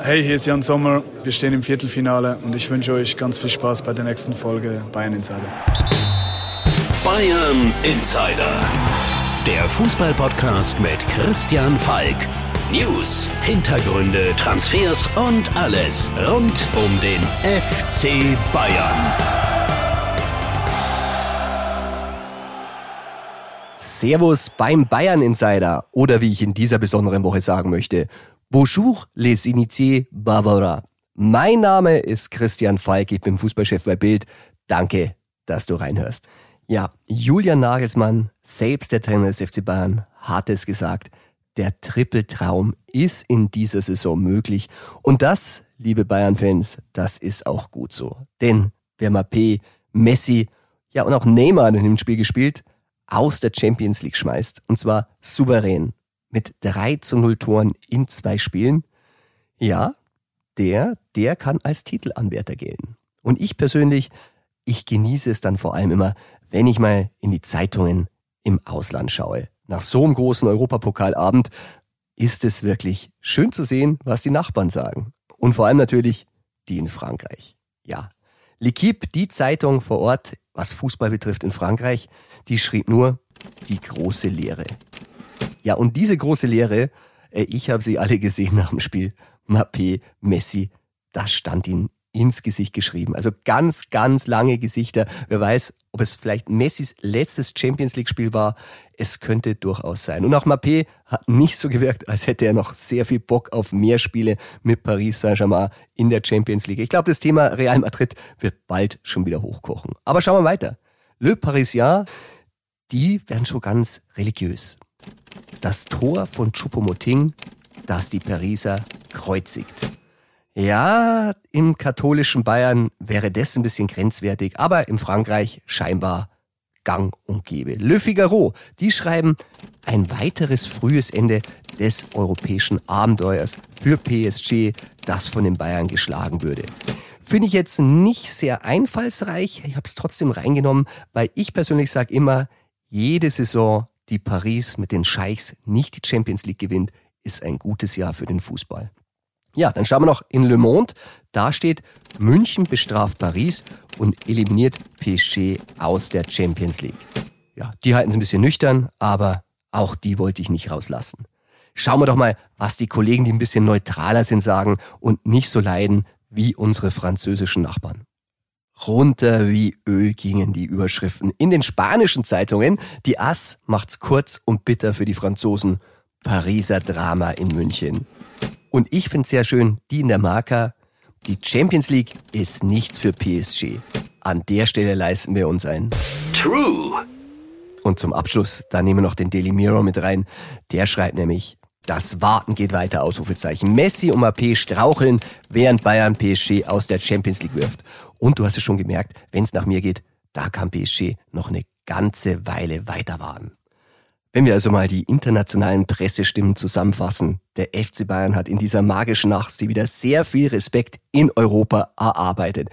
Hey, hier ist Jan Sommer. Wir stehen im Viertelfinale und ich wünsche euch ganz viel Spaß bei der nächsten Folge Bayern Insider. Bayern Insider. Der Fußballpodcast mit Christian Falk. News, Hintergründe, Transfers und alles rund um den FC Bayern. Servus beim Bayern Insider oder wie ich in dieser besonderen Woche sagen möchte, Bonjour les initiés Bavara. Mein Name ist Christian Falk, ich bin Fußballchef bei Bild. Danke, dass du reinhörst. Ja, Julian Nagelsmann, selbst der Trainer des FC Bayern, hat es gesagt. Der Trippeltraum ist in dieser Saison möglich. Und das, liebe Bayern-Fans, das ist auch gut so. Denn wer Mappé, Messi, ja und auch Neymar in dem Spiel gespielt, aus der Champions League schmeißt. Und zwar souverän. Mit 3 zu 0 Toren in zwei Spielen. Ja, der, der kann als Titelanwärter gelten. Und ich persönlich, ich genieße es dann vor allem immer, wenn ich mal in die Zeitungen im Ausland schaue. Nach so einem großen Europapokalabend ist es wirklich schön zu sehen, was die Nachbarn sagen. Und vor allem natürlich die in Frankreich. Ja, L'Equipe, die Zeitung vor Ort, was Fußball betrifft in Frankreich, die schrieb nur die große Lehre. Ja, und diese große Lehre, äh, ich habe sie alle gesehen nach dem Spiel. Mappé, Messi, das stand ihnen ins Gesicht geschrieben. Also ganz, ganz lange Gesichter. Wer weiß, ob es vielleicht Messis letztes Champions League Spiel war. Es könnte durchaus sein. Und auch Mappé hat nicht so gewirkt, als hätte er noch sehr viel Bock auf mehr Spiele mit Paris Saint-Germain in der Champions League. Ich glaube, das Thema Real Madrid wird bald schon wieder hochkochen. Aber schauen wir weiter. Le Parisien, die werden schon ganz religiös. Das Tor von Choupo-Moting, das die Pariser kreuzigt. Ja, im katholischen Bayern wäre das ein bisschen grenzwertig, aber in Frankreich scheinbar gang und gäbe. Le Figaro, die schreiben ein weiteres frühes Ende des europäischen Abenteuers für PSG, das von den Bayern geschlagen würde. Finde ich jetzt nicht sehr einfallsreich, ich habe es trotzdem reingenommen, weil ich persönlich sage immer, jede Saison, die Paris mit den Scheichs nicht die Champions League gewinnt, ist ein gutes Jahr für den Fußball. Ja, dann schauen wir noch in Le Monde. Da steht, München bestraft Paris und eliminiert PSG aus der Champions League. Ja, die halten es ein bisschen nüchtern, aber auch die wollte ich nicht rauslassen. Schauen wir doch mal, was die Kollegen, die ein bisschen neutraler sind, sagen und nicht so leiden wie unsere französischen Nachbarn. Runter wie Öl gingen die Überschriften in den spanischen Zeitungen. Die Ass macht's kurz und bitter für die Franzosen. Pariser Drama in München. Und ich finde sehr schön, die in der Marker, die Champions League ist nichts für PSG. An der Stelle leisten wir uns ein True. Und zum Abschluss, da nehmen wir noch den Daily Mirror mit rein. Der schreibt nämlich, das Warten geht weiter, Ausrufezeichen. Messi und AP straucheln, während Bayern PSG aus der Champions League wirft. Und du hast es schon gemerkt, wenn es nach mir geht, da kann PSG noch eine ganze Weile weiter warten. Wenn wir also mal die internationalen Pressestimmen zusammenfassen, der FC Bayern hat in dieser magischen Nacht sie wieder sehr viel Respekt in Europa erarbeitet.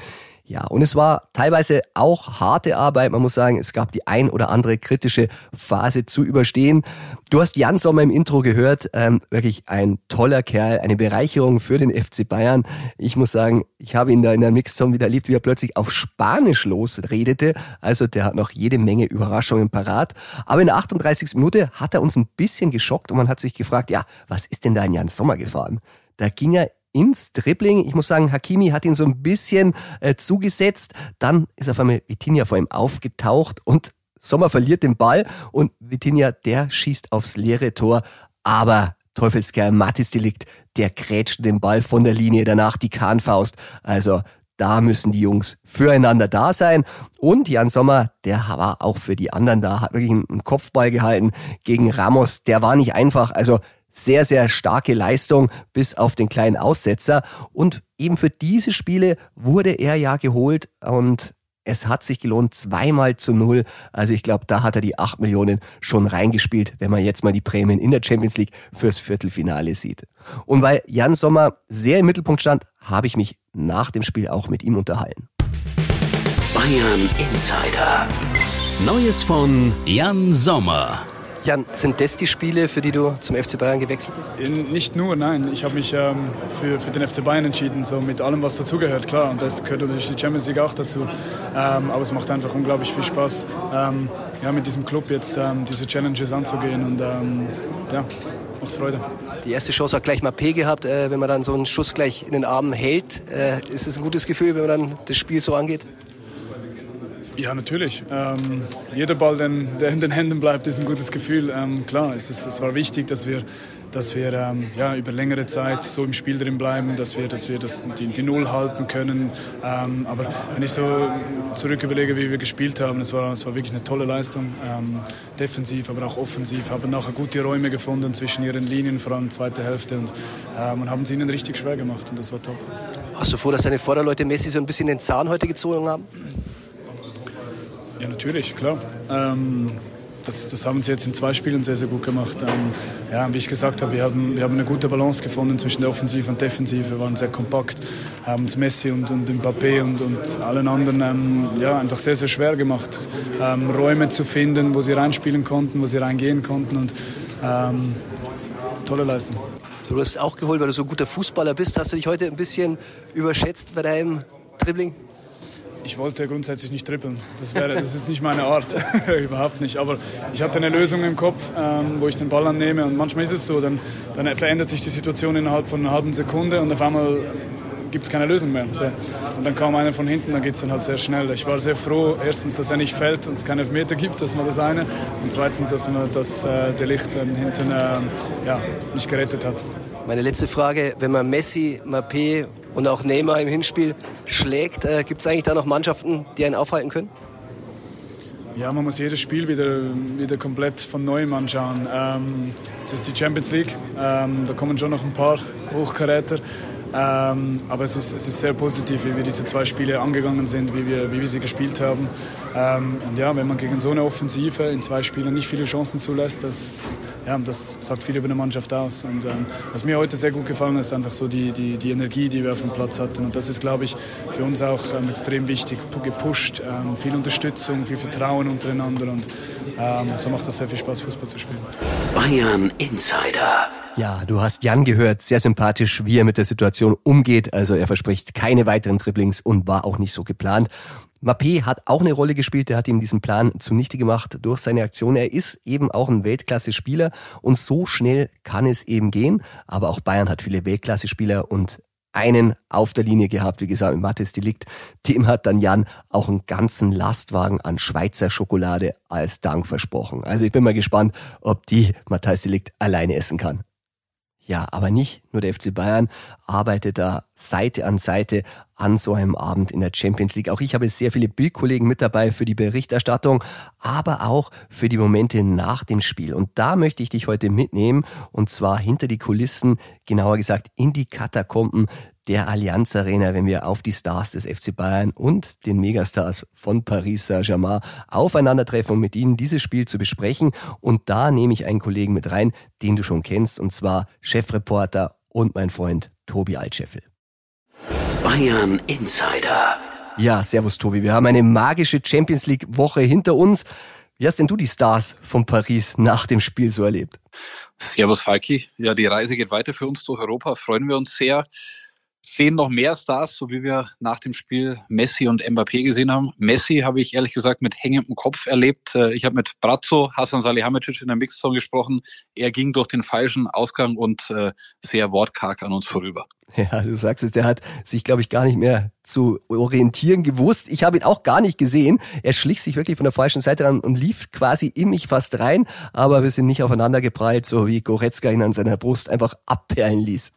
Ja, und es war teilweise auch harte Arbeit. Man muss sagen, es gab die ein oder andere kritische Phase zu überstehen. Du hast Jan Sommer im Intro gehört. Ähm, wirklich ein toller Kerl, eine Bereicherung für den FC Bayern. Ich muss sagen, ich habe ihn da in der Mixzone wieder erlebt, wie er plötzlich auf Spanisch losredete. Also der hat noch jede Menge Überraschungen parat. Aber in der 38. Minute hat er uns ein bisschen geschockt und man hat sich gefragt, ja, was ist denn da in Jan Sommer gefahren? Da ging er ins Dribbling. Ich muss sagen, Hakimi hat ihn so ein bisschen äh, zugesetzt. Dann ist auf einmal Vitinha vor ihm aufgetaucht und Sommer verliert den Ball und Vitinha, der schießt aufs leere Tor. Aber Teufelskerl Matis Delikt, der grätscht den Ball von der Linie, danach die Kahnfaust. Also da müssen die Jungs füreinander da sein. Und Jan Sommer, der war auch für die anderen da, hat wirklich einen Kopfball gehalten gegen Ramos. Der war nicht einfach. Also sehr, sehr starke Leistung bis auf den kleinen Aussetzer. Und eben für diese Spiele wurde er ja geholt und es hat sich gelohnt, zweimal zu null. Also ich glaube, da hat er die acht Millionen schon reingespielt, wenn man jetzt mal die Prämien in der Champions League fürs Viertelfinale sieht. Und weil Jan Sommer sehr im Mittelpunkt stand, habe ich mich nach dem Spiel auch mit ihm unterhalten. Bayern Insider. Neues von Jan Sommer. Jan, sind das die Spiele, für die du zum FC Bayern gewechselt bist? Nicht nur, nein. Ich habe mich ähm, für, für den FC Bayern entschieden, so mit allem, was dazugehört, klar. Und das gehört natürlich die Champions League auch dazu. Ähm, aber es macht einfach unglaublich viel Spaß, ähm, ja, mit diesem Club jetzt ähm, diese Challenges anzugehen. Und ähm, ja, macht Freude. Die erste Chance hat gleich mal P gehabt. Äh, wenn man dann so einen Schuss gleich in den Armen hält, äh, ist es ein gutes Gefühl, wenn man dann das Spiel so angeht? Ja, natürlich. Ähm, jeder Ball, der in den Händen bleibt, ist ein gutes Gefühl. Ähm, klar, es, ist, es war wichtig, dass wir, dass wir ähm, ja, über längere Zeit so im Spiel drin bleiben, dass wir, dass wir das, die, die Null halten können. Ähm, aber wenn ich so zurück überlege, wie wir gespielt haben, es war, es war wirklich eine tolle Leistung. Ähm, defensiv, aber auch offensiv. Haben nachher gute Räume gefunden zwischen ihren Linien, vor allem zweite Hälfte. Und, ähm, und haben es ihnen richtig schwer gemacht. Und das war top. Hast du vor, dass deine Vorderleute Messi so ein bisschen den Zahn heute gezogen haben? Ja, natürlich, klar. Ähm, das, das, haben sie jetzt in zwei Spielen sehr, sehr gut gemacht. Ähm, ja, wie ich gesagt habe, wir haben, wir haben eine gute Balance gefunden zwischen der Offensive und Defensive. Wir waren sehr kompakt, haben es Messi und, und Mbappé und, und allen anderen ähm, ja, einfach sehr, sehr schwer gemacht, ähm, Räume zu finden, wo sie reinspielen konnten, wo sie reingehen konnten. Und ähm, tolle Leistung. Du hast auch geholt, weil du so ein guter Fußballer bist. Hast du dich heute ein bisschen überschätzt bei deinem Dribbling? Ich wollte grundsätzlich nicht trippeln. Das, wäre, das ist nicht meine Art. Überhaupt nicht. Aber ich hatte eine Lösung im Kopf, ähm, wo ich den Ball annehme. Und manchmal ist es so, dann, dann verändert sich die Situation innerhalb von einer halben Sekunde und auf einmal gibt es keine Lösung mehr. Und dann kam einer von hinten, dann geht es dann halt sehr schnell. Ich war sehr froh, erstens, dass er nicht fällt und es keine Elfmeter gibt, das war das eine. Und zweitens, dass, man, dass äh, der Licht dann hinten äh, ja, mich gerettet hat. Meine letzte Frage, wenn man Messi, Mappé und auch Neymar im Hinspiel schlägt. Äh, Gibt es eigentlich da noch Mannschaften, die einen aufhalten können? Ja, man muss jedes Spiel wieder, wieder komplett von neuem anschauen. Ähm, es ist die Champions League, ähm, da kommen schon noch ein paar Hochkaräter. Ähm, aber es ist, es ist sehr positiv, wie wir diese zwei Spiele angegangen sind, wie wir, wie wir sie gespielt haben. Ähm, und ja, wenn man gegen so eine Offensive in zwei Spielen nicht viele Chancen zulässt, das, ja, das sagt viel über eine Mannschaft aus. Und ähm, was mir heute sehr gut gefallen ist, einfach so die, die, die Energie, die wir auf dem Platz hatten. Und das ist, glaube ich, für uns auch ähm, extrem wichtig, gepusht, ähm, viel Unterstützung, viel Vertrauen untereinander. Und ähm, so macht es sehr viel Spaß, Fußball zu spielen. Bayern Insider. Ja, du hast Jan gehört, sehr sympathisch, wie er mit der Situation umgeht. Also er verspricht keine weiteren Dribblings und war auch nicht so geplant. Mappé hat auch eine Rolle gespielt, der hat ihm diesen Plan zunichte gemacht durch seine Aktion. Er ist eben auch ein Weltklasse-Spieler und so schnell kann es eben gehen. Aber auch Bayern hat viele Weltklasse-Spieler und einen auf der Linie gehabt, wie gesagt, mit Mattes Delikt. Dem hat dann Jan auch einen ganzen Lastwagen an Schweizer Schokolade als Dank versprochen. Also ich bin mal gespannt, ob die Matthias Delikt alleine essen kann. Ja, aber nicht nur der FC Bayern arbeitet da Seite an Seite an so einem Abend in der Champions League. Auch ich habe sehr viele Bildkollegen mit dabei für die Berichterstattung, aber auch für die Momente nach dem Spiel. Und da möchte ich dich heute mitnehmen und zwar hinter die Kulissen, genauer gesagt in die Katakomben der Allianz Arena, wenn wir auf die Stars des FC Bayern und den Megastars von Paris Saint-Germain aufeinandertreffen, um mit ihnen dieses Spiel zu besprechen. Und da nehme ich einen Kollegen mit rein, den du schon kennst, und zwar Chefreporter und mein Freund Tobi Altscheffel. Bayern Insider. Ja, servus Tobi. Wir haben eine magische Champions League Woche hinter uns. Wie hast denn du die Stars von Paris nach dem Spiel so erlebt? Servus Falki. Ja, die Reise geht weiter für uns durch Europa. Freuen wir uns sehr sehen noch mehr Stars, so wie wir nach dem Spiel Messi und Mbappé gesehen haben. Messi habe ich ehrlich gesagt mit hängendem Kopf erlebt. Äh, ich habe mit Brazzo, Hassan Salihamidzic in der Mixzone gesprochen. Er ging durch den falschen Ausgang und äh, sehr wortkarg an uns vorüber. Ja, du sagst es, der hat sich, glaube ich, gar nicht mehr zu orientieren gewusst. Ich habe ihn auch gar nicht gesehen. Er schlich sich wirklich von der falschen Seite an und lief quasi in mich fast rein, aber wir sind nicht aufeinander geprallt, so wie Goretzka ihn an seiner Brust einfach abperlen ließ.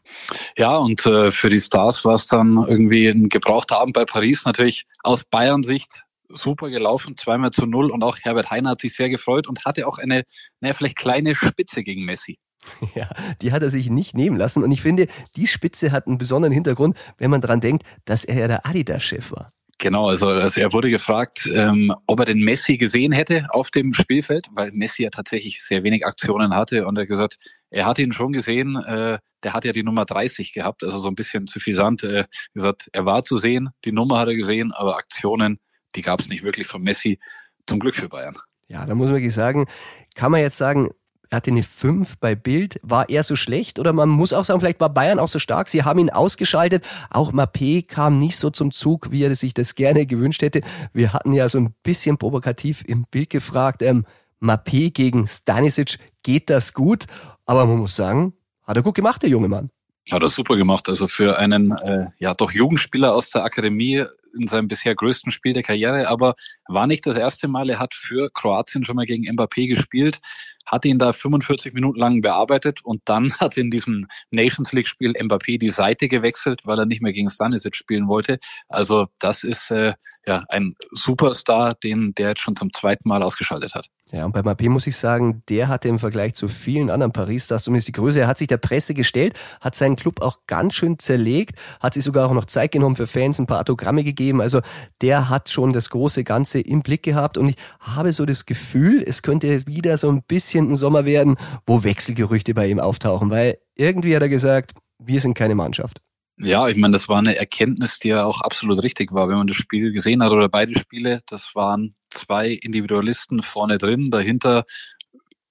Ja, und äh, für die Stars war es dann irgendwie ein gebrauchter Abend bei Paris. Natürlich aus Bayern-Sicht super gelaufen, zweimal zu null und auch Herbert Heiner hat sich sehr gefreut und hatte auch eine, naja, vielleicht kleine Spitze gegen Messi. Ja, die hat er sich nicht nehmen lassen. Und ich finde, die Spitze hat einen besonderen Hintergrund, wenn man dran denkt, dass er ja der Adidas-Chef war. Genau, also, also er wurde gefragt, ähm, ob er den Messi gesehen hätte auf dem Spielfeld, weil Messi ja tatsächlich sehr wenig Aktionen hatte. Und er hat gesagt, er hat ihn schon gesehen, äh, der hat ja die Nummer 30 gehabt, also so ein bisschen suffisant. Äh, gesagt, er war zu sehen, die Nummer hat er gesehen, aber Aktionen, die gab es nicht wirklich von Messi. Zum Glück für Bayern. Ja, da muss man wirklich sagen, kann man jetzt sagen, er hatte eine 5 bei Bild. War er so schlecht? Oder man muss auch sagen, vielleicht war Bayern auch so stark. Sie haben ihn ausgeschaltet. Auch Mappé kam nicht so zum Zug, wie er sich das gerne gewünscht hätte. Wir hatten ja so ein bisschen provokativ im Bild gefragt, ähm, Mappé gegen Stanisic, geht das gut? Aber man muss sagen, hat er gut gemacht, der junge Mann. Hat er super gemacht. Also für einen äh, ja doch Jugendspieler aus der Akademie in seinem bisher größten Spiel der Karriere, aber war nicht das erste Mal. Er hat für Kroatien schon mal gegen Mbappé gespielt, hat ihn da 45 Minuten lang bearbeitet und dann hat in diesem Nations League Spiel Mbappé die Seite gewechselt, weil er nicht mehr gegen Stanisic spielen wollte. Also das ist äh, ja ein Superstar, den der jetzt schon zum zweiten Mal ausgeschaltet hat. Ja, und bei Mbappé muss ich sagen, der hatte im Vergleich zu vielen anderen Paris-Stars zumindest die Größe. Er hat sich der Presse gestellt, hat seinen Club auch ganz schön zerlegt, hat sich sogar auch noch Zeit genommen für Fans, ein paar Autogramme gegeben. Also der hat schon das große Ganze im Blick gehabt und ich habe so das Gefühl, es könnte wieder so ein bisschen ein Sommer werden, wo Wechselgerüchte bei ihm auftauchen, weil irgendwie hat er gesagt, wir sind keine Mannschaft. Ja, ich meine, das war eine Erkenntnis, die ja auch absolut richtig war, wenn man das Spiel gesehen hat oder beide Spiele. Das waren zwei Individualisten vorne drin. Dahinter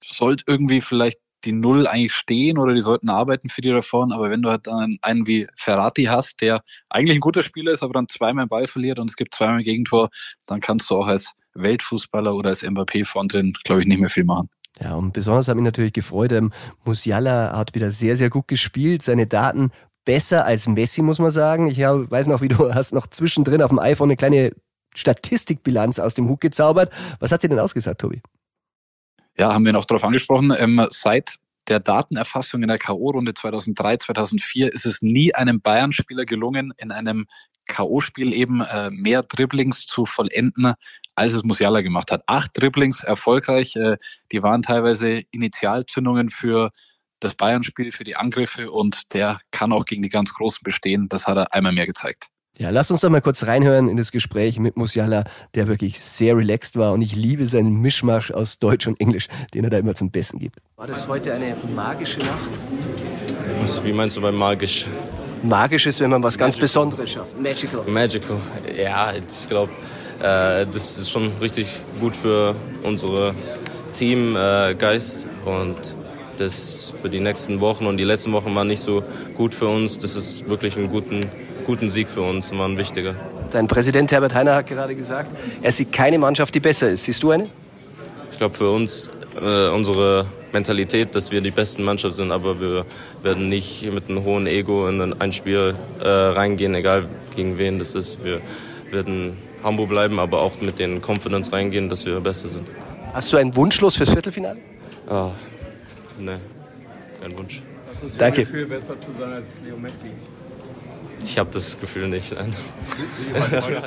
sollte irgendwie vielleicht die Null eigentlich stehen oder die sollten arbeiten für die da vorne. Aber wenn du halt dann einen wie Ferrati hast, der eigentlich ein guter Spieler ist, aber dann zweimal Ball verliert und es gibt zweimal Gegentor, dann kannst du auch als Weltfußballer oder als Mbappé vorne drin, glaube ich, nicht mehr viel machen. Ja, und besonders hat mich natürlich gefreut, ähm, Musiala hat wieder sehr, sehr gut gespielt. Seine Daten besser als Messi, muss man sagen. Ich hab, weiß noch, wie du hast noch zwischendrin auf dem iPhone eine kleine Statistikbilanz aus dem Hut gezaubert. Was hat sie denn ausgesagt, Tobi? Ja, haben wir noch darauf angesprochen. Ähm, seit der Datenerfassung in der K.O.-Runde 2003, 2004 ist es nie einem Bayern-Spieler gelungen, in einem K.O.-Spiel eben äh, mehr Dribblings zu vollenden, als es Musiala gemacht hat. Acht Dribblings erfolgreich. Äh, die waren teilweise Initialzündungen für das Bayern-Spiel, für die Angriffe und der kann auch gegen die ganz Großen bestehen. Das hat er einmal mehr gezeigt. Ja, lass uns doch mal kurz reinhören in das Gespräch mit Musiala, der wirklich sehr relaxed war und ich liebe seinen Mischmasch aus Deutsch und Englisch, den er da immer zum Besten gibt. War das heute eine magische Nacht? Was, wie meinst du bei magisch? Magisch ist, wenn man was ganz Besonderes schafft. Magical. Magical. Ja, ich glaube, äh, das ist schon richtig gut für unsere Teamgeist äh, und das für die nächsten Wochen und die letzten Wochen waren nicht so gut für uns. Das ist wirklich ein guten guten Sieg für uns und war ein wichtiger. Dein Präsident Herbert Heiner hat gerade gesagt, er sieht keine Mannschaft, die besser ist. Siehst du eine? Ich glaube für uns äh, unsere Mentalität, dass wir die besten Mannschaft sind, aber wir werden nicht mit einem hohen Ego in ein Spiel äh, reingehen, egal gegen wen das ist. Wir werden humble bleiben, aber auch mit den Confidence reingehen, dass wir besser sind. Hast du einen Wunschlos fürs Viertelfinale? Ah, ne, kein Wunsch. Was ist Danke. Gefühl, besser zu sein als Leo Messi? Ich habe das Gefühl nicht. Nein.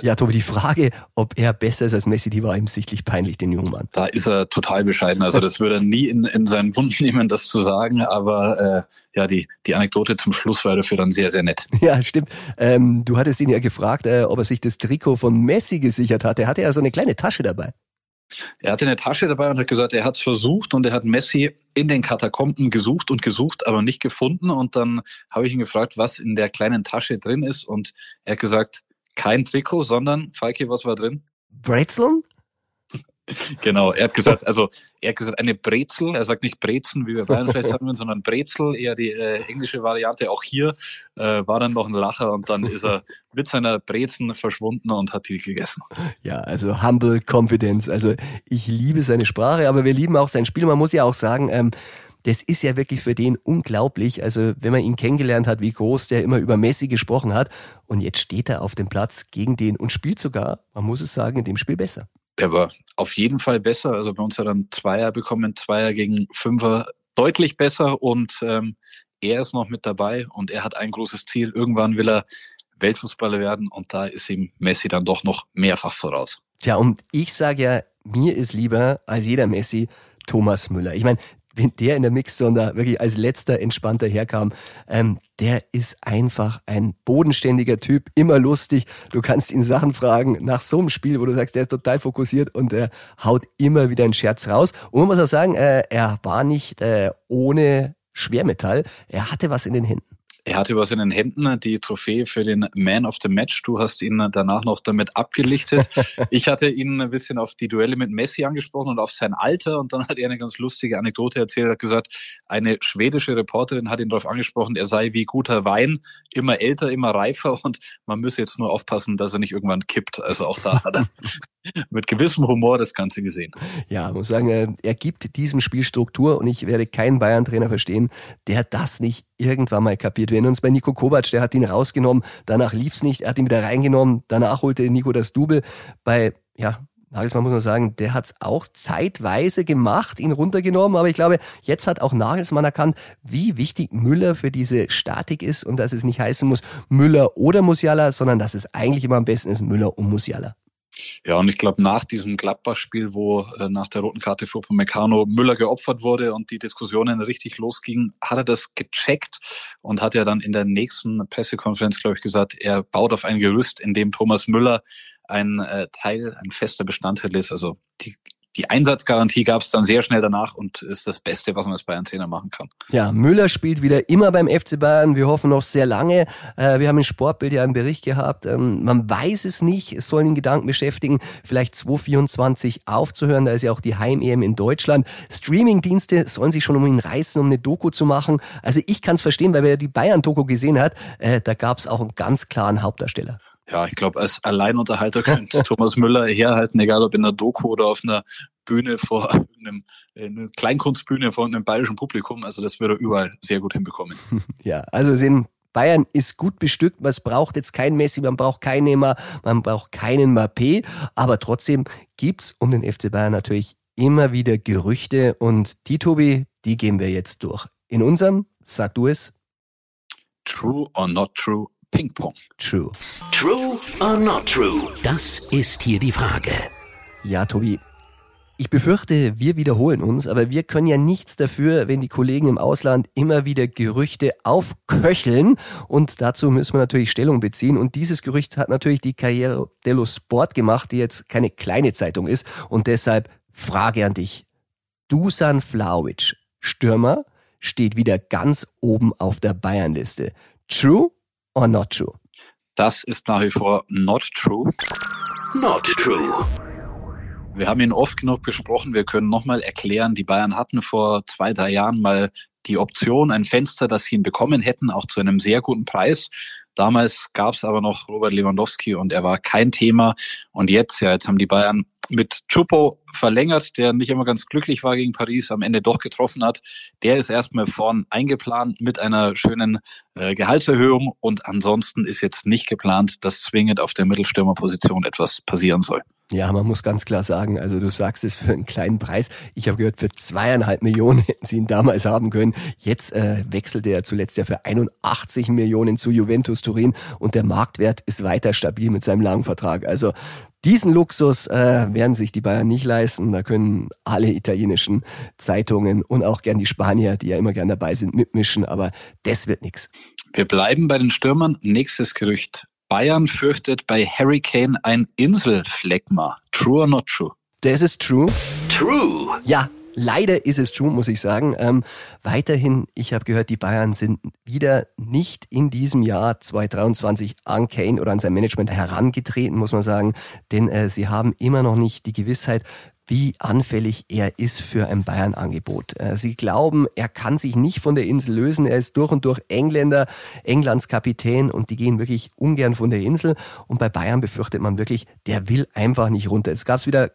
Ja, Tobi, die Frage, ob er besser ist als Messi, die war ihm sichtlich peinlich, den jungen Mann. Da ist er total bescheiden. Also das würde er nie in, in seinen Wunsch nehmen, das zu sagen. Aber äh, ja, die, die Anekdote zum Schluss war dafür dann sehr, sehr nett. Ja, stimmt. Ähm, du hattest ihn ja gefragt, äh, ob er sich das Trikot von Messi gesichert hat. Er hatte ja so eine kleine Tasche dabei. Er hatte eine Tasche dabei und hat gesagt, er hat es versucht und er hat Messi in den Katakomben gesucht und gesucht, aber nicht gefunden. Und dann habe ich ihn gefragt, was in der kleinen Tasche drin ist. Und er hat gesagt, kein Trikot, sondern, Falki, was war drin? Brezeln? Genau, er hat gesagt, also er hat gesagt, eine Brezel, er sagt nicht Brezen, wie wir Bayern vielleicht sagen würden, sondern Brezel, eher die äh, englische Variante. Auch hier äh, war dann noch ein Lacher und dann ist er mit seiner Brezen verschwunden und hat die gegessen. Ja, also humble confidence. Also ich liebe seine Sprache, aber wir lieben auch sein Spiel. Man muss ja auch sagen, ähm, das ist ja wirklich für den unglaublich. Also wenn man ihn kennengelernt hat, wie groß der immer über Messi gesprochen hat und jetzt steht er auf dem Platz gegen den und spielt sogar, man muss es sagen, in dem Spiel besser. Er war auf jeden Fall besser. Also bei uns hat er dann Zweier bekommen, Zweier gegen Fünfer deutlich besser und ähm, er ist noch mit dabei und er hat ein großes Ziel. Irgendwann will er Weltfußballer werden und da ist ihm Messi dann doch noch mehrfach voraus. Tja, und ich sage ja, mir ist lieber als jeder Messi Thomas Müller. Ich meine, wenn der in der Mixzone da wirklich als letzter entspannter herkam, ähm, der ist einfach ein bodenständiger Typ, immer lustig. Du kannst ihn Sachen fragen nach so einem Spiel, wo du sagst, der ist total fokussiert und er haut immer wieder einen Scherz raus. Und man muss auch sagen, äh, er war nicht äh, ohne Schwermetall. Er hatte was in den Händen. Er hatte was in den Händen, die Trophäe für den Man of the Match. Du hast ihn danach noch damit abgelichtet. ich hatte ihn ein bisschen auf die Duelle mit Messi angesprochen und auf sein Alter. Und dann hat er eine ganz lustige Anekdote erzählt. Er hat gesagt, eine schwedische Reporterin hat ihn darauf angesprochen, er sei wie guter Wein, immer älter, immer reifer und man müsse jetzt nur aufpassen, dass er nicht irgendwann kippt. Also auch da hat er mit gewissem Humor das Ganze gesehen. Ja, muss sagen, er gibt diesem Spiel Struktur und ich werde keinen Bayern-Trainer verstehen, der das nicht irgendwann mal kapiert. Wir erinnern uns bei Nico Kovac, der hat ihn rausgenommen, danach lief's nicht, er hat ihn wieder reingenommen, danach holte Nico das Double. Bei, ja, Nagelsmann muss man sagen, der hat's auch zeitweise gemacht, ihn runtergenommen, aber ich glaube, jetzt hat auch Nagelsmann erkannt, wie wichtig Müller für diese Statik ist und dass es nicht heißen muss Müller oder Musiala, sondern dass es eigentlich immer am besten ist Müller und Musiala. Ja, und ich glaube, nach diesem Gladbach-Spiel, wo äh, nach der roten Karte für Meccano Müller geopfert wurde und die Diskussionen richtig losgingen, hat er das gecheckt und hat ja dann in der nächsten Pressekonferenz, glaube ich, gesagt, er baut auf ein Gerüst, in dem Thomas Müller ein äh, Teil, ein fester Bestandteil ist. Also die die Einsatzgarantie gab es dann sehr schnell danach und ist das Beste, was man als Bayern-Trainer machen kann. Ja, Müller spielt wieder immer beim FC Bayern. Wir hoffen noch sehr lange. Äh, wir haben im Sportbild ja einen Bericht gehabt. Ähm, man weiß es nicht. Es sollen ihn Gedanken beschäftigen, vielleicht 2024 aufzuhören. Da ist ja auch die Heim-EM in Deutschland. Streaming-Dienste sollen sich schon um ihn reißen, um eine Doku zu machen. Also ich kann es verstehen, weil wer die Bayern-Doku gesehen hat, äh, da gab es auch einen ganz klaren Hauptdarsteller. Ja, ich glaube, als Alleinunterhalter könnte Thomas Müller herhalten, egal ob in der Doku oder auf einer Bühne vor einem, eine Kleinkunstbühne vor einem bayerischen Publikum. Also das würde er überall sehr gut hinbekommen. Ja, also sehen Bayern ist gut bestückt, man braucht jetzt kein Messi, man braucht keinen Neymar, man braucht keinen Mappé, aber trotzdem gibt's um den FC Bayern natürlich immer wieder Gerüchte und die, Tobi, die gehen wir jetzt durch. In unserem, sag du es. True or not true Ping Pong. True. True or not true? Das ist hier die Frage. Ja, Tobi. Ich befürchte, wir wiederholen uns, aber wir können ja nichts dafür, wenn die Kollegen im Ausland immer wieder Gerüchte aufköcheln. Und dazu müssen wir natürlich Stellung beziehen. Und dieses Gerücht hat natürlich die Karriere dello Sport gemacht, die jetzt keine kleine Zeitung ist. Und deshalb Frage an dich. Dusan Flauic, Stürmer, steht wieder ganz oben auf der Bayernliste. True or not true? Das ist nach wie vor not true. Not true. Wir haben ihn oft genug besprochen. Wir können nochmal erklären, die Bayern hatten vor zwei, drei Jahren mal die Option, ein Fenster, dass sie ihn bekommen hätten, auch zu einem sehr guten Preis. Damals gab es aber noch Robert Lewandowski und er war kein Thema. Und jetzt, ja, jetzt haben die Bayern mit Chupo verlängert, der nicht immer ganz glücklich war gegen Paris, am Ende doch getroffen hat. Der ist erstmal vorn eingeplant mit einer schönen äh, Gehaltserhöhung und ansonsten ist jetzt nicht geplant, dass zwingend auf der Mittelstürmerposition etwas passieren soll. Ja, man muss ganz klar sagen, also du sagst es für einen kleinen Preis. Ich habe gehört, für zweieinhalb Millionen hätten sie ihn damals haben können. Jetzt äh, wechselte er zuletzt ja für 81 Millionen zu Juventus Turin und der Marktwert ist weiter stabil mit seinem langen Vertrag. Also diesen Luxus äh, werden sich die Bayern nicht leisten. Da können alle italienischen Zeitungen und auch gern die Spanier, die ja immer gern dabei sind, mitmischen. Aber das wird nichts. Wir bleiben bei den Stürmern. Nächstes Gerücht. Bayern fürchtet bei Harry Kane ein Inselfleckma. True or not true? Das ist true. True. Ja, leider ist es true, muss ich sagen. Ähm, weiterhin, ich habe gehört, die Bayern sind wieder nicht in diesem Jahr 2023 an Kane oder an sein Management herangetreten, muss man sagen. Denn äh, sie haben immer noch nicht die Gewissheit, wie anfällig er ist für ein Bayern-Angebot. Äh, sie glauben, er kann sich nicht von der Insel lösen. Er ist durch und durch Engländer, Englands Kapitän und die gehen wirklich ungern von der Insel. Und bei Bayern befürchtet man wirklich, der will einfach nicht runter. Jetzt gab es wieder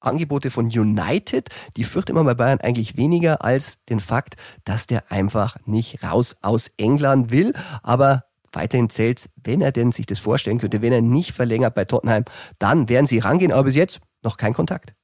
Angebote von United, die fürchtet man bei Bayern eigentlich weniger als den Fakt, dass der einfach nicht raus aus England will. Aber weiterhin zählt, wenn er denn sich das vorstellen könnte, wenn er nicht verlängert bei Tottenham, dann werden sie rangehen. Aber bis jetzt noch kein Kontakt.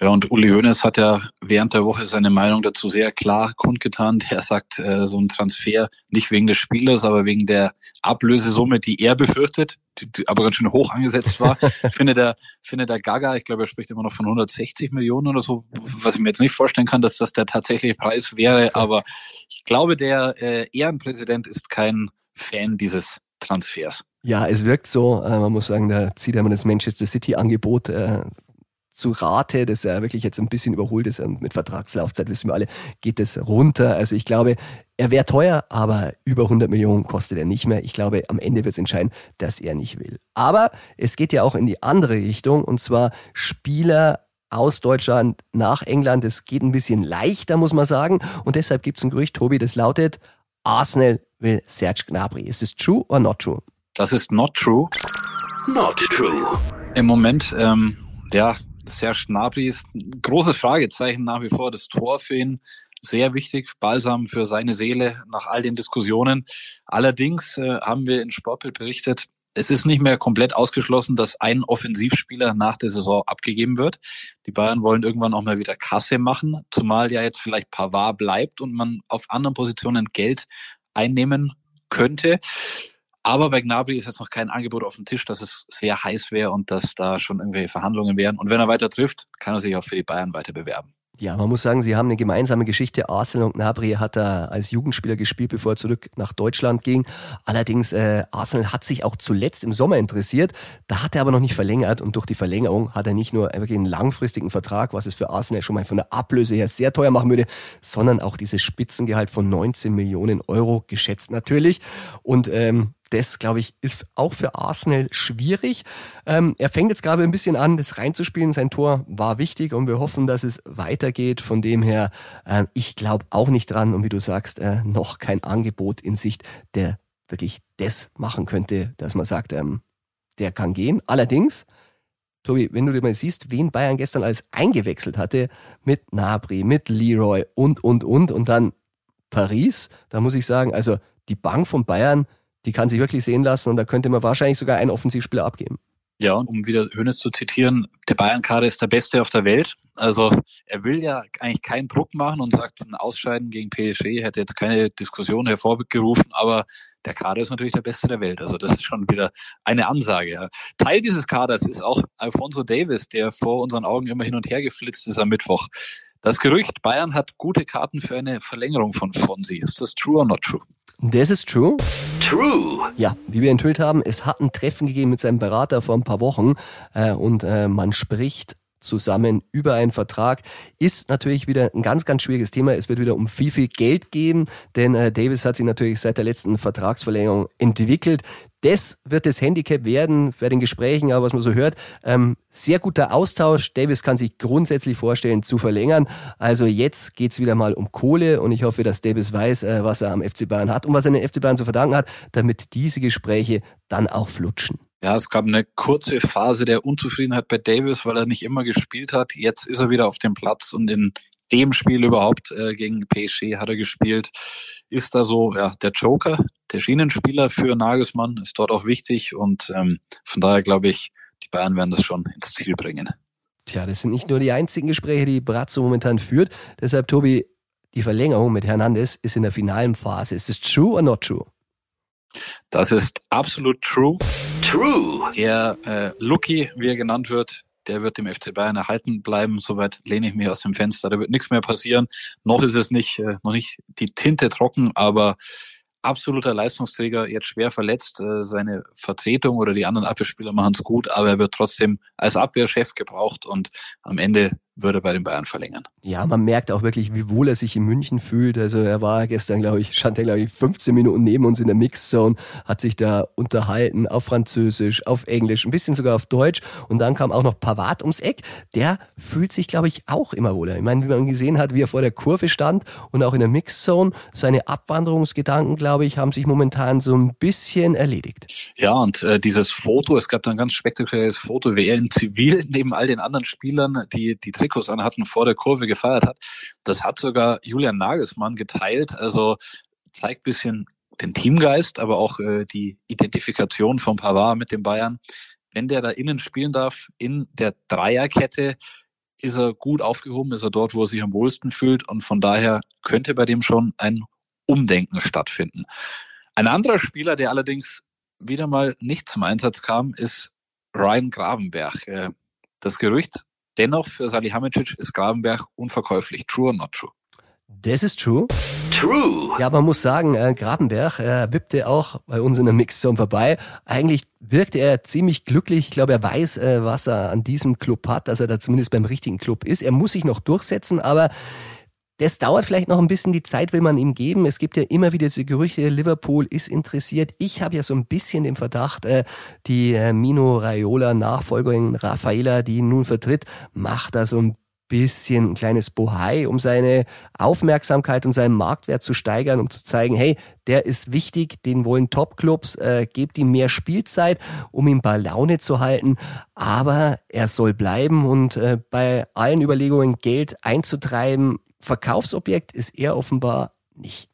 Ja, und Uli Hoeneß hat ja während der Woche seine Meinung dazu sehr klar kundgetan. Der sagt, äh, so ein Transfer nicht wegen des Spielers, aber wegen der Ablösesumme, die er befürchtet, die, die aber ganz schön hoch angesetzt war. finde der, finde der Gaga, ich glaube, er spricht immer noch von 160 Millionen oder so, was ich mir jetzt nicht vorstellen kann, dass das der tatsächliche Preis wäre. Aber ich glaube, der äh, Ehrenpräsident ist kein Fan dieses Transfers. Ja, es wirkt so. Äh, man muss sagen, da zieht er mal das Manchester City-Angebot. Äh, zu Rate, das ja wirklich jetzt ein bisschen überholt ist und mit Vertragslaufzeit, wissen wir alle, geht es runter. Also ich glaube, er wäre teuer, aber über 100 Millionen kostet er nicht mehr. Ich glaube, am Ende wird es entscheiden, dass er nicht will. Aber es geht ja auch in die andere Richtung und zwar Spieler aus Deutschland nach England. Es geht ein bisschen leichter, muss man sagen. Und deshalb gibt es ein Gerücht, Tobi, das lautet, Arsenal will Serge Gnabry. Ist es true or not true? Das ist not true. Not true. Im Moment, ähm, ja, Serge Gnabry ist ein großes Fragezeichen nach wie vor. Das Tor für ihn sehr wichtig, balsam für seine Seele nach all den Diskussionen. Allerdings äh, haben wir in Sportbild berichtet, es ist nicht mehr komplett ausgeschlossen, dass ein Offensivspieler nach der Saison abgegeben wird. Die Bayern wollen irgendwann auch mal wieder Kasse machen, zumal ja jetzt vielleicht Pavard bleibt und man auf anderen Positionen Geld einnehmen könnte. Aber bei Gnabry ist jetzt noch kein Angebot auf dem Tisch, dass es sehr heiß wäre und dass da schon irgendwelche Verhandlungen wären. Und wenn er weiter trifft, kann er sich auch für die Bayern weiter bewerben. Ja, man muss sagen, sie haben eine gemeinsame Geschichte. Arsenal und Gnabry hat er als Jugendspieler gespielt, bevor er zurück nach Deutschland ging. Allerdings, äh, Arsenal hat sich auch zuletzt im Sommer interessiert. Da hat er aber noch nicht verlängert und durch die Verlängerung hat er nicht nur wirklich einen langfristigen Vertrag, was es für Arsenal schon mal von der Ablöse her sehr teuer machen würde, sondern auch dieses Spitzengehalt von 19 Millionen Euro geschätzt natürlich. Und ähm, das, glaube ich, ist auch für Arsenal schwierig. Ähm, er fängt jetzt gerade ein bisschen an, das reinzuspielen. Sein Tor war wichtig und wir hoffen, dass es weitergeht. Von dem her, äh, ich glaube auch nicht dran und wie du sagst, äh, noch kein Angebot in Sicht, der wirklich das machen könnte, dass man sagt, ähm, der kann gehen. Allerdings, Tobi, wenn du dir mal siehst, wen Bayern gestern alles eingewechselt hatte, mit Nabri, mit Leroy und, und, und, und dann Paris, da muss ich sagen, also die Bank von Bayern, die kann sich wirklich sehen lassen und da könnte man wahrscheinlich sogar einen Offensivspieler abgeben. Ja, und um wieder Hönes zu zitieren, der Bayern-Kader ist der beste auf der Welt. Also er will ja eigentlich keinen Druck machen und sagt, ein Ausscheiden gegen PSG hätte jetzt keine Diskussion hervorgerufen, aber der Kader ist natürlich der beste der Welt. Also das ist schon wieder eine Ansage. Teil dieses Kaders ist auch Alfonso Davis, der vor unseren Augen immer hin und her geflitzt ist am Mittwoch. Das Gerücht, Bayern hat gute Karten für eine Verlängerung von Fonsi. Ist das true or not true? Das ist true. True. Ja, wie wir enthüllt haben, es hat ein Treffen gegeben mit seinem Berater vor ein paar Wochen äh, und äh, man spricht zusammen über einen Vertrag. Ist natürlich wieder ein ganz, ganz schwieriges Thema. Es wird wieder um viel, viel Geld gehen, denn äh, Davis hat sich natürlich seit der letzten Vertragsverlängerung entwickelt. Das wird das Handicap werden bei den Gesprächen, aber was man so hört, ähm, sehr guter Austausch. Davis kann sich grundsätzlich vorstellen zu verlängern. Also jetzt geht's wieder mal um Kohle und ich hoffe, dass Davis weiß, äh, was er am FC Bayern hat und was er den FC Bayern zu verdanken hat, damit diese Gespräche dann auch flutschen. Ja, es gab eine kurze Phase der Unzufriedenheit bei Davis, weil er nicht immer gespielt hat. Jetzt ist er wieder auf dem Platz und in dem Spiel überhaupt äh, gegen PSG hat er gespielt. Ist da so ja, der Joker, der Schienenspieler für Nagelsmann, ist dort auch wichtig und ähm, von daher glaube ich, die Bayern werden das schon ins Ziel bringen. Tja, das sind nicht nur die einzigen Gespräche, die Brazzo momentan führt. Deshalb, Tobi, die Verlängerung mit Hernandez ist in der finalen Phase. Ist es true or not true? Das ist absolut true. True. Der äh, Lucky, wie er genannt wird, der wird dem FC Bayern erhalten bleiben. Soweit lehne ich mich aus dem Fenster. Da wird nichts mehr passieren. Noch ist es nicht, äh, noch nicht die Tinte trocken, aber absoluter Leistungsträger, jetzt schwer verletzt. Äh, seine Vertretung oder die anderen Abwehrspieler machen es gut, aber er wird trotzdem als Abwehrchef gebraucht und am Ende würde bei den Bayern verlängern. Ja, man merkt auch wirklich, wie wohl er sich in München fühlt. Also er war gestern, glaube ich, stand er, glaube ich, 15 Minuten neben uns in der Mixzone, hat sich da unterhalten auf Französisch, auf Englisch, ein bisschen sogar auf Deutsch. Und dann kam auch noch Pavard ums Eck. Der fühlt sich, glaube ich, auch immer wohler. Ich meine, wie man gesehen hat, wie er vor der Kurve stand und auch in der Mixzone, seine Abwanderungsgedanken, glaube ich, haben sich momentan so ein bisschen erledigt. Ja, und äh, dieses Foto, es gab da ein ganz spektakuläres Foto, wie er in Zivil neben all den anderen Spielern, die die Trikots anhatten, vor der Kurve gefeiert hat. Das hat sogar Julian Nagelsmann geteilt. Also zeigt bisschen den Teamgeist, aber auch äh, die Identifikation von Pavard mit den Bayern. Wenn der da innen spielen darf, in der Dreierkette, ist er gut aufgehoben, ist er dort, wo er sich am wohlsten fühlt und von daher könnte bei dem schon ein Umdenken stattfinden. Ein anderer Spieler, der allerdings wieder mal nicht zum Einsatz kam, ist Ryan Gravenberg. Äh, das Gerücht Dennoch für Salihamidzic ist Gravenberg unverkäuflich. True or not true? Das ist true. True. Ja, man muss sagen, äh, Grabenberg äh, wippte auch bei uns in der Mixzone vorbei. Eigentlich wirkte er ziemlich glücklich. Ich glaube, er weiß, äh, was er an diesem Club hat, dass er da zumindest beim richtigen Club ist. Er muss sich noch durchsetzen, aber das dauert vielleicht noch ein bisschen, die Zeit will man ihm geben. Es gibt ja immer wieder diese Gerüchte, Liverpool ist interessiert. Ich habe ja so ein bisschen den Verdacht, äh, die äh, Mino Raiola Nachfolgerin Raffaela, die ihn nun vertritt, macht da so ein bisschen ein kleines Bohai, um seine Aufmerksamkeit und seinen Marktwert zu steigern, um zu zeigen, hey, der ist wichtig, den wollen Topclubs, äh, gebt ihm mehr Spielzeit, um ihn bei Laune zu halten, aber er soll bleiben und äh, bei allen Überlegungen, Geld einzutreiben, Verkaufsobjekt ist er offenbar nicht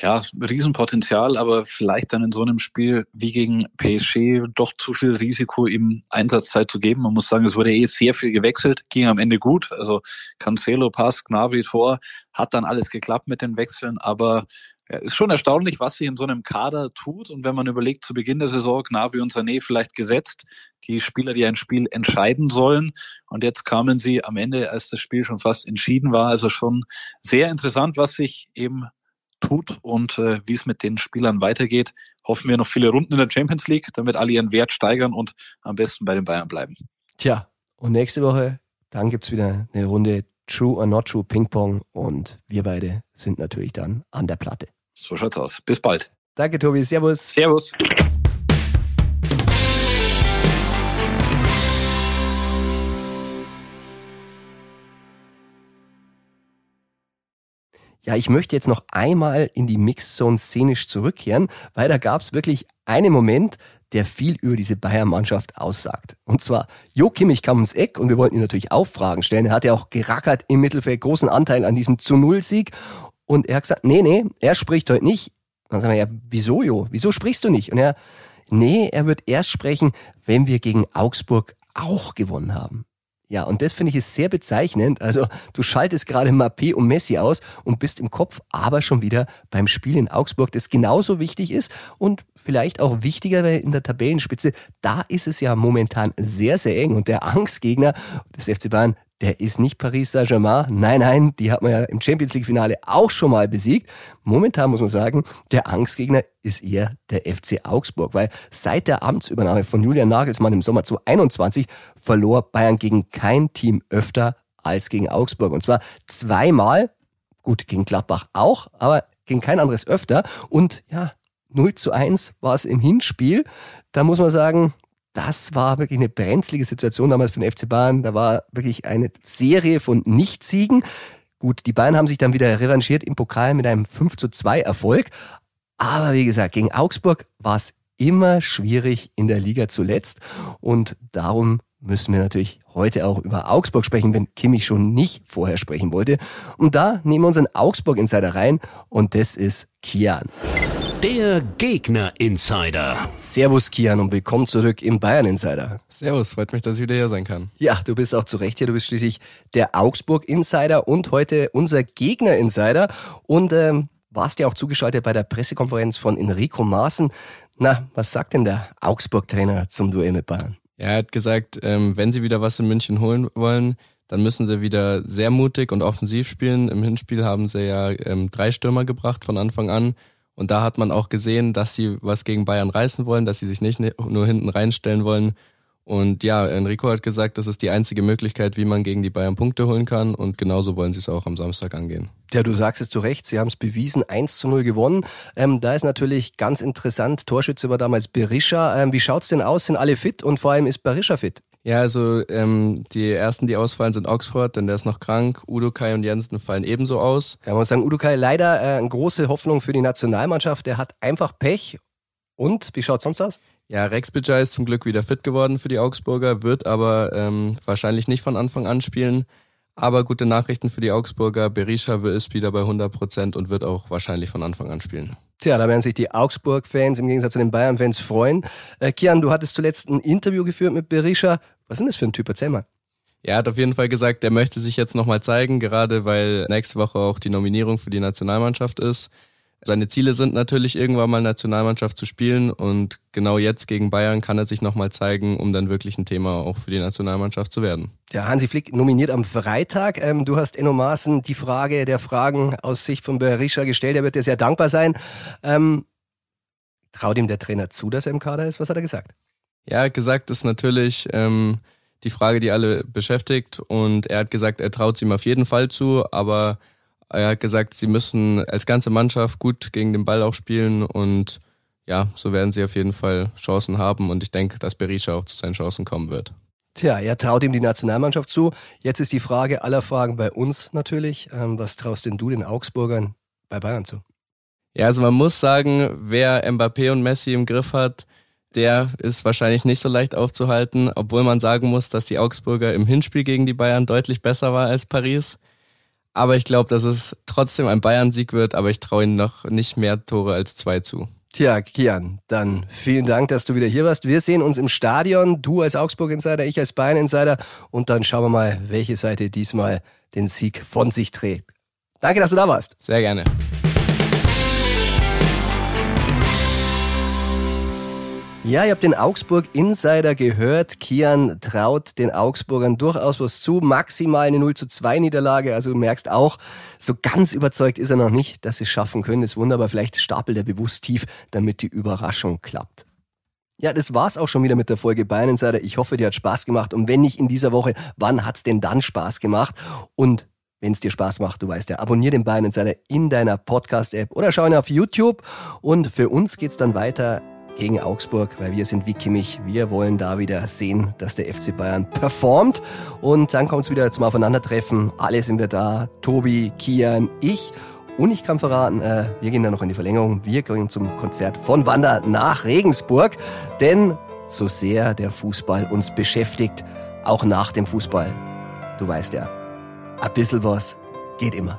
ja, Riesenpotenzial, aber vielleicht dann in so einem Spiel wie gegen PSG doch zu viel Risiko, ihm Einsatzzeit zu geben. Man muss sagen, es wurde eh sehr viel gewechselt, ging am Ende gut. Also Cancelo, Pass, Gnabry, Tor, hat dann alles geklappt mit den Wechseln, aber ja, ist schon erstaunlich, was sich in so einem Kader tut. Und wenn man überlegt, zu Beginn der Saison, Gnabry und Sané vielleicht gesetzt, die Spieler, die ein Spiel entscheiden sollen. Und jetzt kamen sie am Ende, als das Spiel schon fast entschieden war. Also schon sehr interessant, was sich eben tut und äh, wie es mit den Spielern weitergeht, hoffen wir noch viele Runden in der Champions League, damit alle ihren Wert steigern und am besten bei den Bayern bleiben. Tja, und nächste Woche, dann gibt's wieder eine Runde True or Not True Ping Pong und wir beide sind natürlich dann an der Platte. So schaut's aus. Bis bald. Danke, Tobi. Servus. Servus. Ja, ich möchte jetzt noch einmal in die Mixzone szenisch zurückkehren, weil da gab es wirklich einen Moment, der viel über diese Bayern-Mannschaft aussagt. Und zwar, Jo Kimmich kam ums Eck und wir wollten ihn natürlich auch Fragen stellen. Er hat ja auch gerackert im Mittelfeld, großen Anteil an diesem zu Null-Sieg. Und er hat gesagt, nee, nee, er spricht heute nicht. Dann sagen wir, ja, wieso, Jo? Wieso sprichst du nicht? Und er, nee, er wird erst sprechen, wenn wir gegen Augsburg auch gewonnen haben. Ja, und das finde ich ist sehr bezeichnend. Also du schaltest gerade Mappé und Messi aus und bist im Kopf aber schon wieder beim Spiel in Augsburg, das genauso wichtig ist und vielleicht auch wichtiger weil in der Tabellenspitze. Da ist es ja momentan sehr, sehr eng und der Angstgegner des FC Bayern, der ist nicht Paris Saint-Germain. Nein, nein, die hat man ja im Champions League Finale auch schon mal besiegt. Momentan muss man sagen, der Angstgegner ist eher der FC Augsburg, weil seit der Amtsübernahme von Julian Nagelsmann im Sommer 2021 verlor Bayern gegen kein Team öfter als gegen Augsburg. Und zwar zweimal, gut, gegen Gladbach auch, aber gegen kein anderes öfter. Und ja, 0 zu 1 war es im Hinspiel. Da muss man sagen, das war wirklich eine brenzlige Situation damals für den FC Bayern. Da war wirklich eine Serie von Nichtsiegen. Gut, die Bayern haben sich dann wieder revanchiert im Pokal mit einem 5 zu 2 Erfolg. Aber wie gesagt, gegen Augsburg war es immer schwierig in der Liga zuletzt. Und darum müssen wir natürlich heute auch über Augsburg sprechen, wenn Kimmich schon nicht vorher sprechen wollte. Und da nehmen wir unseren Augsburg-Insider rein und das ist Kian. Der Gegner-Insider. Servus Kian und willkommen zurück im Bayern Insider. Servus, freut mich, dass ich wieder hier sein kann. Ja, du bist auch zu Recht hier. Du bist schließlich der Augsburg-Insider und heute unser Gegner-Insider. Und ähm, warst ja auch zugeschaltet bei der Pressekonferenz von Enrico Maaßen. Na, was sagt denn der Augsburg-Trainer zum Duell mit Bayern? Er hat gesagt, ähm, wenn sie wieder was in München holen wollen, dann müssen sie wieder sehr mutig und offensiv spielen. Im Hinspiel haben sie ja ähm, drei Stürmer gebracht von Anfang an. Und da hat man auch gesehen, dass sie was gegen Bayern reißen wollen, dass sie sich nicht nur hinten reinstellen wollen. Und ja, Enrico hat gesagt, das ist die einzige Möglichkeit, wie man gegen die Bayern Punkte holen kann. Und genauso wollen sie es auch am Samstag angehen. Ja, du sagst es zu Recht, sie haben es bewiesen, 1 zu 0 gewonnen. Ähm, da ist natürlich ganz interessant, Torschütze war damals Berisha. Ähm, wie schaut's denn aus? Sind alle fit und vor allem ist Berisha fit? Ja, also ähm, die ersten, die ausfallen, sind Oxford, denn der ist noch krank. Udo Kai und Jensen fallen ebenso aus. Kann man sagen, Udo Kai leider äh, eine große Hoffnung für die Nationalmannschaft. Der hat einfach Pech. Und wie schaut sonst aus? Ja, Rex Bidja ist zum Glück wieder fit geworden für die Augsburger, wird aber ähm, wahrscheinlich nicht von Anfang an spielen. Aber gute Nachrichten für die Augsburger. Berisha ist wieder bei 100 Prozent und wird auch wahrscheinlich von Anfang an spielen. Tja, da werden sich die Augsburg-Fans im Gegensatz zu den Bayern-Fans freuen. Äh, Kian, du hattest zuletzt ein Interview geführt mit Berisha. Was ist das für ein Typ? Erzähl mal. Er hat auf jeden Fall gesagt, er möchte sich jetzt nochmal zeigen, gerade weil nächste Woche auch die Nominierung für die Nationalmannschaft ist. Seine Ziele sind natürlich irgendwann mal Nationalmannschaft zu spielen und genau jetzt gegen Bayern kann er sich nochmal zeigen, um dann wirklich ein Thema auch für die Nationalmannschaft zu werden. Ja, Hansi Flick nominiert am Freitag. Ähm, du hast Enno Maaßen die Frage der Fragen aus Sicht von Berisha gestellt. Er wird dir sehr dankbar sein. Ähm, traut ihm der Trainer zu, dass er im Kader ist? Was hat er gesagt? Ja, gesagt ist natürlich ähm, die Frage, die alle beschäftigt und er hat gesagt, er traut es ihm auf jeden Fall zu, aber er hat gesagt, sie müssen als ganze Mannschaft gut gegen den Ball auch spielen und ja, so werden sie auf jeden Fall Chancen haben und ich denke, dass Berisha auch zu seinen Chancen kommen wird. Tja, er traut ihm die Nationalmannschaft zu. Jetzt ist die Frage aller Fragen bei uns natürlich. Ähm, was traust denn du den Augsburgern bei Bayern zu? Ja, also man muss sagen, wer Mbappé und Messi im Griff hat, der ist wahrscheinlich nicht so leicht aufzuhalten, obwohl man sagen muss, dass die Augsburger im Hinspiel gegen die Bayern deutlich besser war als Paris. Aber ich glaube, dass es trotzdem ein Bayern-Sieg wird, aber ich traue ihnen noch nicht mehr Tore als zwei zu. Tja, Kian, dann vielen Dank, dass du wieder hier warst. Wir sehen uns im Stadion, du als Augsburg-Insider, ich als Bayern-Insider und dann schauen wir mal, welche Seite diesmal den Sieg von sich trägt. Danke, dass du da warst. Sehr gerne. Ja, ihr habt den Augsburg Insider gehört. Kian traut den Augsburgern durchaus was zu. Maximal eine 0 zu 2 Niederlage. Also du merkst auch, so ganz überzeugt ist er noch nicht, dass sie es schaffen können. Ist wunderbar. Vielleicht stapelt er bewusst tief, damit die Überraschung klappt. Ja, das war's auch schon wieder mit der Folge Bayern Insider. Ich hoffe, dir hat Spaß gemacht. Und wenn nicht in dieser Woche, wann hat's denn dann Spaß gemacht? Und wenn es dir Spaß macht, du weißt ja, abonnier den Bayern Insider in deiner Podcast-App oder schau ihn auf YouTube. Und für uns geht's dann weiter gegen Augsburg, weil wir sind wie Kimmich. Wir wollen da wieder sehen, dass der FC Bayern performt. Und dann kommt es wieder zum Aufeinandertreffen. Alle sind wir da. Tobi, Kian, ich. Und ich kann verraten, äh, wir gehen dann noch in die Verlängerung. Wir gehen zum Konzert von Wander nach Regensburg. Denn so sehr der Fußball uns beschäftigt, auch nach dem Fußball, du weißt ja, ein bisschen was geht immer.